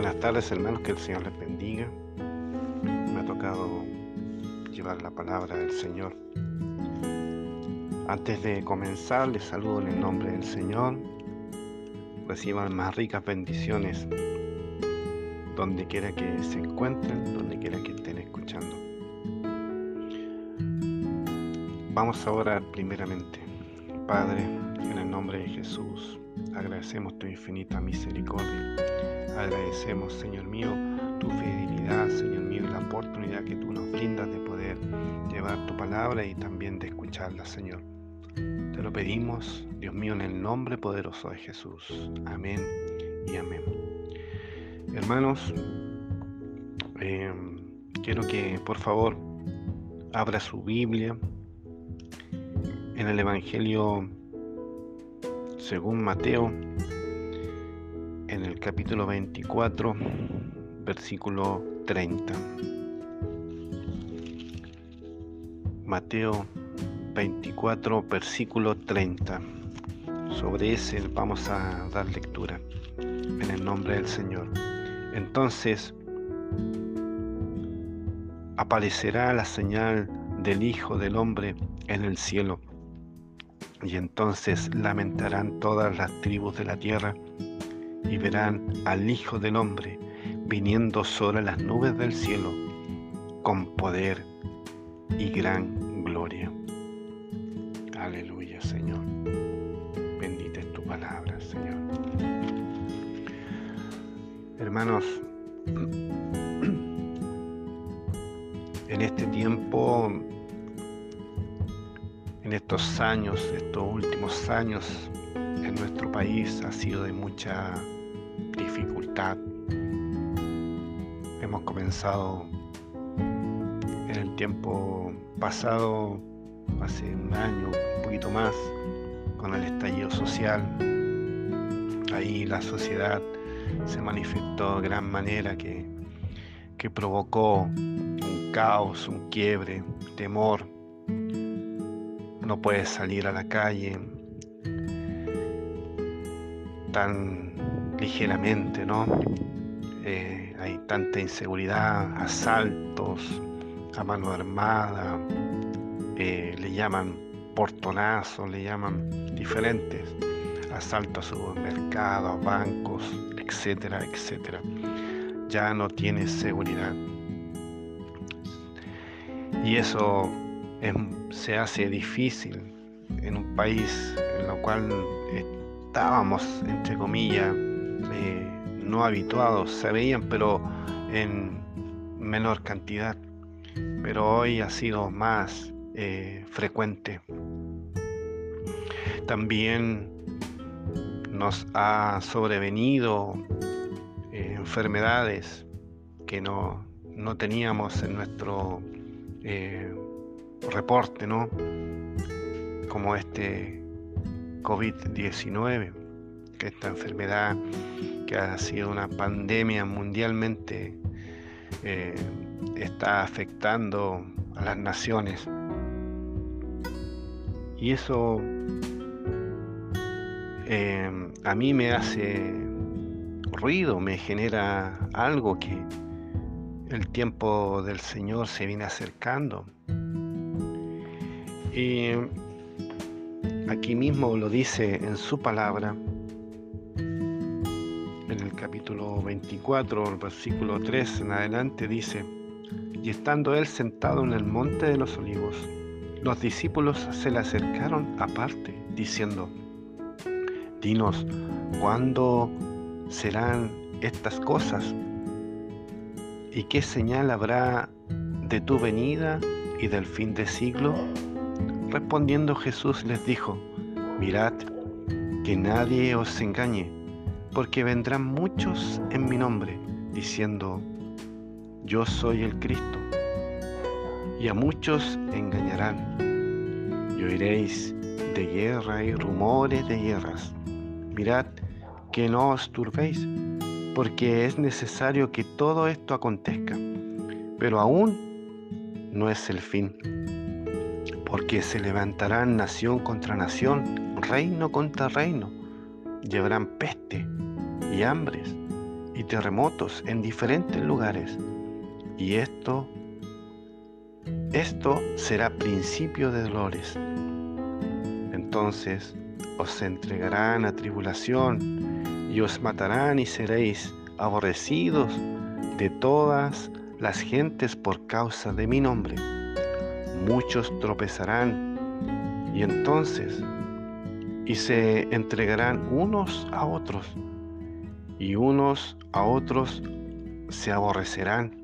Buenas tardes hermanos, que el Señor les bendiga. Me ha tocado llevar la palabra del Señor. Antes de comenzar, les saludo en el nombre del Señor. Reciban más ricas bendiciones donde quiera que se encuentren, donde quiera que estén escuchando. Vamos ahora primeramente. Padre, nombre de Jesús, agradecemos tu infinita misericordia Agradecemos, Señor mío, tu fidelidad, Señor mío, la oportunidad que tú nos brindas de poder llevar tu palabra y también de escucharla, Señor. Te lo pedimos, Dios mío, en el nombre poderoso de Jesús. Amén y amén. Hermanos, eh, quiero que por favor abra su Biblia en el Evangelio según Mateo en el capítulo 24, versículo 30. Mateo 24, versículo 30. Sobre ese vamos a dar lectura en el nombre del Señor. Entonces aparecerá la señal del Hijo del Hombre en el cielo. Y entonces lamentarán todas las tribus de la tierra y verán al Hijo del Hombre viniendo sobre las nubes del cielo con poder y gran gloria. Aleluya, Señor. Bendita es tu palabra, Señor. Hermanos, en este tiempo, en estos años, estos últimos años, en nuestro país ha sido de mucha dificultad. Hemos comenzado en el tiempo pasado, hace un año, un poquito más, con el estallido social. Ahí la sociedad se manifestó de gran manera que, que provocó un caos, un quiebre, temor. No puedes salir a la calle tan ligeramente, ¿no? Eh, hay tanta inseguridad, asaltos a mano armada, eh, le llaman portonazos, le llaman diferentes, asaltos a supermercados, bancos, etcétera, etcétera. Ya no tiene seguridad. Y eso se hace difícil en un país en el cual estábamos, entre comillas, eh, no habituados, se veían, pero en menor cantidad. Pero hoy ha sido más eh, frecuente. También nos ha sobrevenido eh, enfermedades que no, no, teníamos en nuestro reporte, ¿no? Como este COVID-19 que esta enfermedad que ha sido una pandemia mundialmente eh, está afectando a las naciones. Y eso eh, a mí me hace ruido, me genera algo que el tiempo del Señor se viene acercando. Y aquí mismo lo dice en su palabra, en el capítulo 24, el versículo 3 en adelante dice, y estando él sentado en el monte de los olivos, los discípulos se le acercaron aparte, diciendo, dinos, ¿cuándo serán estas cosas? ¿Y qué señal habrá de tu venida y del fin de siglo? Respondiendo Jesús les dijo, mirad, que nadie os engañe porque vendrán muchos en mi nombre, diciendo, yo soy el Cristo, y a muchos engañarán. Y oiréis de guerra y rumores de guerras. Mirad que no os turbéis, porque es necesario que todo esto acontezca, pero aún no es el fin, porque se levantarán nación contra nación, reino contra reino llevarán peste y hambres y terremotos en diferentes lugares. Y esto, esto será principio de dolores. Entonces os entregarán a tribulación y os matarán y seréis aborrecidos de todas las gentes por causa de mi nombre. Muchos tropezarán y entonces y se entregarán unos a otros y unos a otros se aborrecerán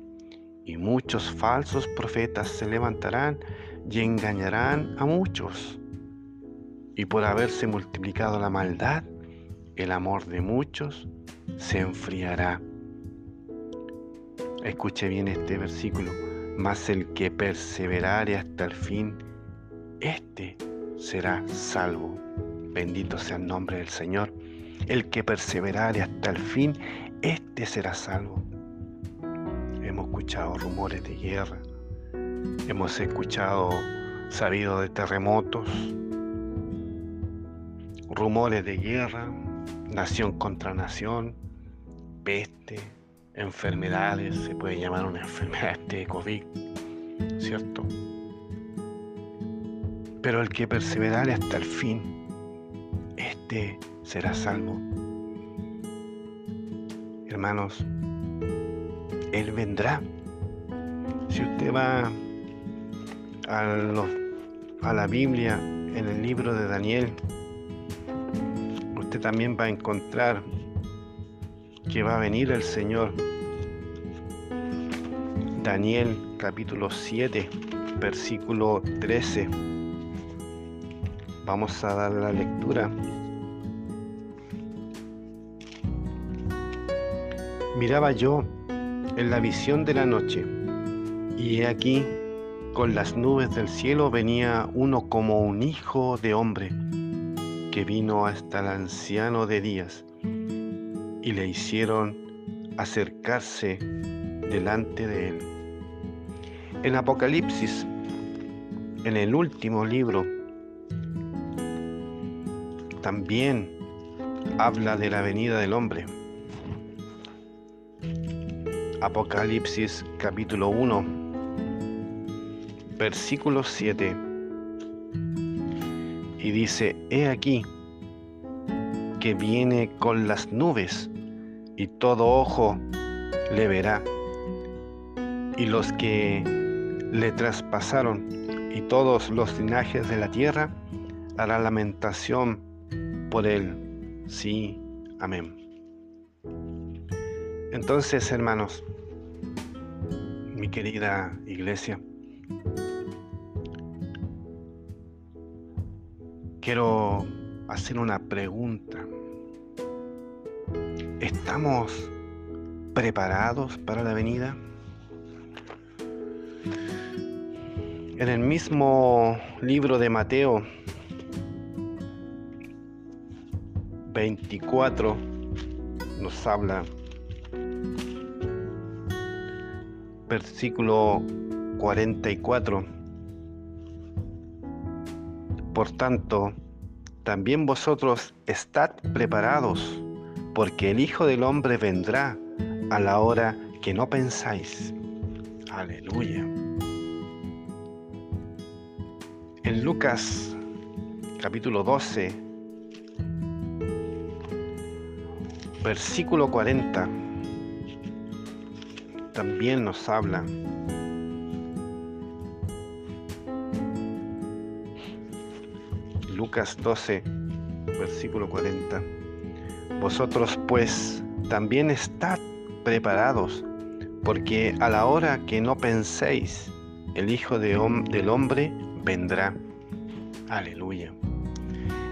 y muchos falsos profetas se levantarán y engañarán a muchos. Y por haberse multiplicado la maldad, el amor de muchos se enfriará. Escuche bien este versículo. Mas el que perseverare hasta el fin, este será salvo. Bendito sea el nombre del Señor. El que perseverare hasta el fin, este será salvo. Hemos escuchado rumores de guerra. Hemos escuchado, sabido de terremotos, rumores de guerra, nación contra nación, peste, enfermedades, se puede llamar una enfermedad de COVID, ¿cierto? Pero el que perseverare hasta el fin, este será salvo. Hermanos, Él vendrá. Si usted va a la Biblia, en el libro de Daniel, usted también va a encontrar que va a venir el Señor. Daniel capítulo 7, versículo 13. Vamos a dar la lectura. Miraba yo en la visión de la noche, y he aquí, con las nubes del cielo venía uno como un hijo de hombre, que vino hasta el anciano de días y le hicieron acercarse delante de él. En Apocalipsis, en el último libro, también habla de la venida del hombre. Apocalipsis capítulo 1, versículo 7. Y dice, he aquí que viene con las nubes y todo ojo le verá. Y los que le traspasaron y todos los linajes de la tierra harán lamentación por él. Sí, amén. Entonces, hermanos, mi querida iglesia, quiero hacer una pregunta ¿Estamos preparados para la venida? En el mismo libro de Mateo 24 nos habla, versículo 44. Por tanto, también vosotros estad preparados porque el Hijo del Hombre vendrá a la hora que no pensáis. Aleluya. Lucas capítulo 12, versículo 40, también nos habla Lucas 12, versículo 40. Vosotros pues también estad preparados, porque a la hora que no penséis, el Hijo de del Hombre vendrá. Aleluya.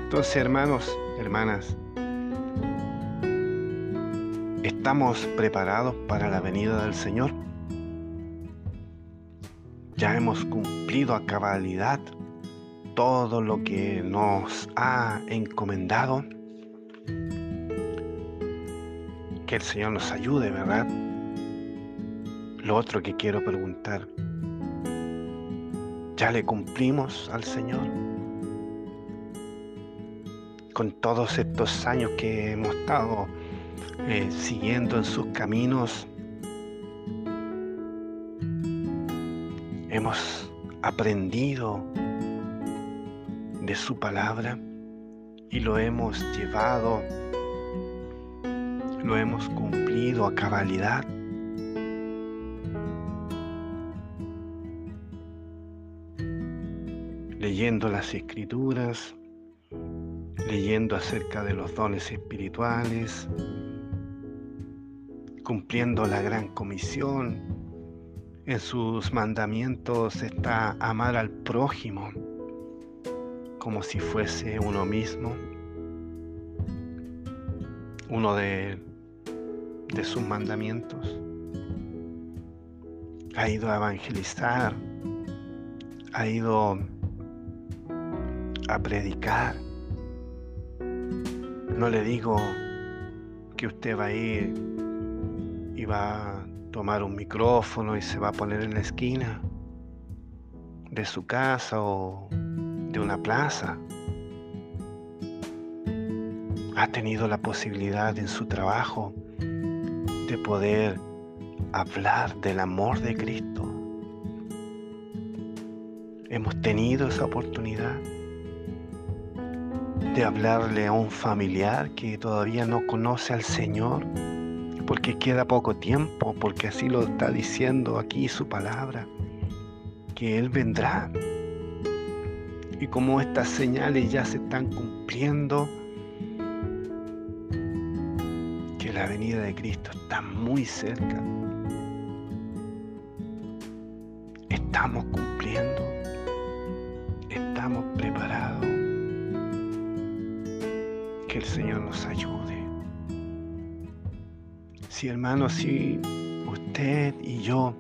Entonces, hermanos, hermanas, ¿estamos preparados para la venida del Señor? Ya hemos cumplido a cabalidad todo lo que nos ha encomendado. Que el Señor nos ayude, ¿verdad? Lo otro que quiero preguntar, ¿ya le cumplimos al Señor? Con todos estos años que hemos estado eh, siguiendo en sus caminos. Hemos aprendido de su palabra y lo hemos llevado, lo hemos cumplido a cabalidad. Leyendo las escrituras, leyendo acerca de los dones espirituales, cumpliendo la gran comisión. En sus mandamientos está amar al prójimo como si fuese uno mismo, uno de, de sus mandamientos. Ha ido a evangelizar, ha ido a predicar. No le digo que usted va a ir y va a tomar un micrófono y se va a poner en la esquina de su casa o de una plaza. Ha tenido la posibilidad en su trabajo de poder hablar del amor de Cristo. Hemos tenido esa oportunidad de hablarle a un familiar que todavía no conoce al Señor, porque queda poco tiempo, porque así lo está diciendo aquí su palabra, que Él vendrá y como estas señales ya se están cumpliendo, que la venida de Cristo está muy cerca. Estamos cumpliendo, Que el Señor nos ayude. Si hermano, si usted y yo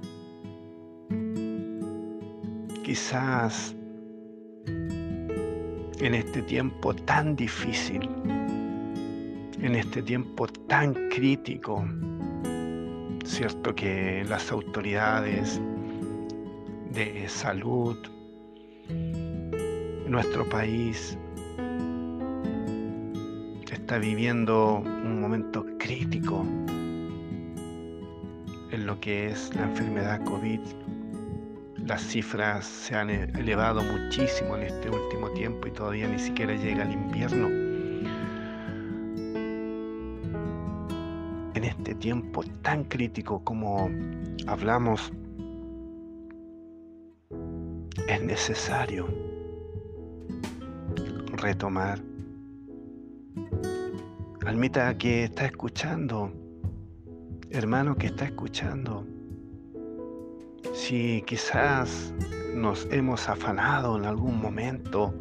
quizás en este tiempo tan difícil, en este tiempo tan crítico. Cierto que las autoridades de salud en nuestro país viviendo un momento crítico en lo que es la enfermedad COVID las cifras se han e-, elevado muchísimo en este último tiempo y todavía ni siquiera llega el invierno. En este tiempo tan crítico como hablamos, es necesario retomar. Almita que está escuchando, hermano que está escuchando, si quizás nos hemos afanado en algún momento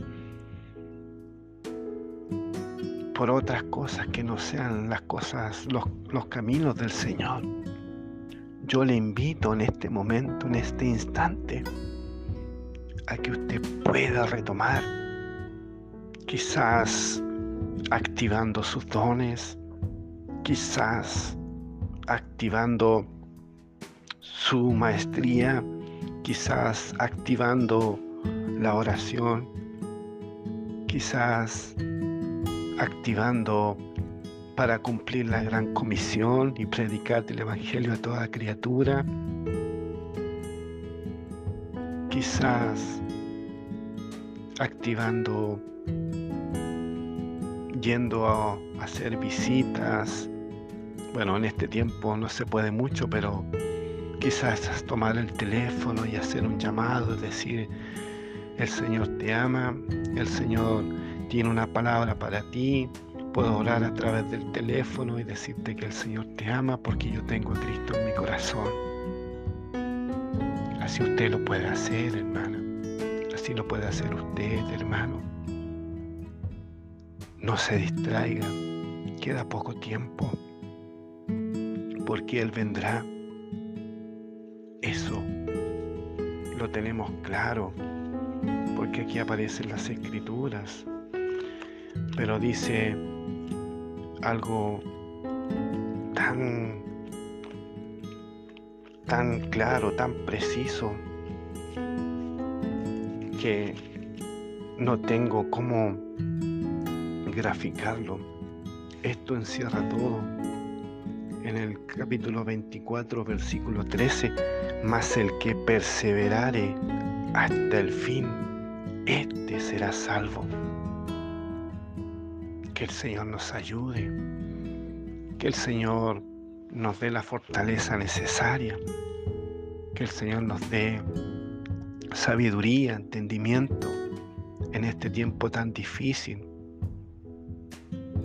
por otras cosas que no sean las cosas, los, los caminos del Señor, yo le invito en este momento, en este instante, a que usted pueda retomar, quizás activando sus dones, quizás activando su maestría, quizás activando la oración, quizás activando para cumplir la gran comisión y predicar el Evangelio a toda criatura, quizás activando, yendo a hacer visitas. Bueno, en este tiempo no se puede mucho, pero Quizás tomar el teléfono y hacer un llamado, decir, el Señor te ama, el Señor tiene una palabra para ti, puedo orar a través del teléfono y decirte que el Señor te ama porque yo tengo a Cristo en mi corazón. Así usted lo puede hacer, hermana. Así lo puede hacer usted, hermano. No se distraiga. Queda poco tiempo. Porque Él vendrá eso lo tenemos claro, porque aquí aparecen las escrituras, pero dice algo tan, tan claro, tan preciso, que no tengo cómo graficarlo. Esto encierra todo. en el capítulo 24, versículo 13, mas el que perseverare hasta el fin, éste será salvo. Que el Señor nos ayude, que el Señor nos dé la fortaleza necesaria, que el Señor nos dé sabiduría, entendimiento en este tiempo tan difícil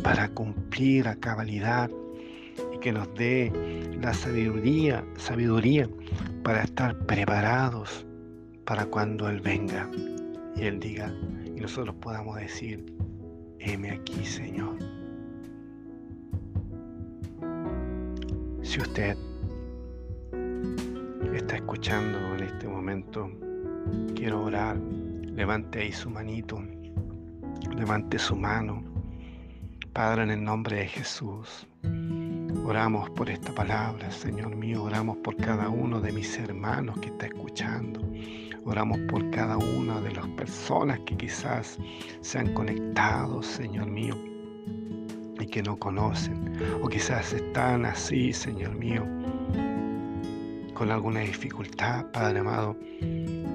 para cumplir a cabalidad y que nos dé la sabiduría, sabiduría para estar preparados para cuando Él venga y Él diga y nosotros podamos decir, heme aquí Señor. Si usted está escuchando en este momento, quiero orar, levante ahí su manito, levante su mano. Padre, en el nombre de Jesús, oramos por esta palabra, Señor mío, oramos por cada uno de mis hermanos que está escuchando. Oramos por cada una de las personas que quizás se han conectado, Señor mío, y que no conocen, o quizás están así, Señor mío, con alguna dificultad, Padre amado.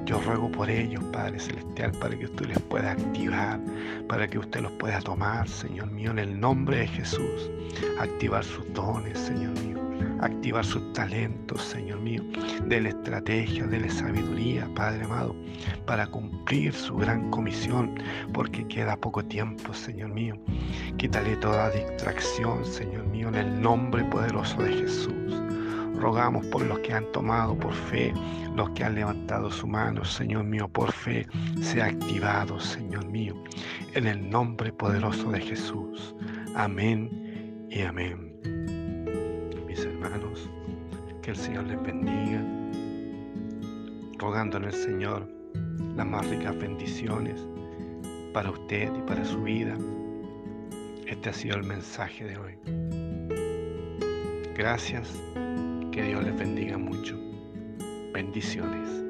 Yo ruego por ellos, Padre Celestial, para que usted les pueda activar, para que usted los pueda tomar, Señor mío, en el nombre de Jesús. Activar sus dones, Señor mío. Activar sus talentos, Señor mío. la estrategia, la sabiduría, Padre amado, para cumplir su gran comisión, porque queda poco tiempo, Señor mío. Quítale toda distracción, Señor mío, en el nombre poderoso de Jesús. Rogamos por los que han tomado por fe, los que han levantado su mano, Señor mío, por fe, sea activado, Señor mío, en el nombre poderoso de Jesús. Amén y amén. Mis hermanos, que el Señor les bendiga, rogando en el Señor las más ricas bendiciones para usted y para su vida. Este ha sido el mensaje de hoy. Gracias que Dios les bendiga mucho. Bendiciones.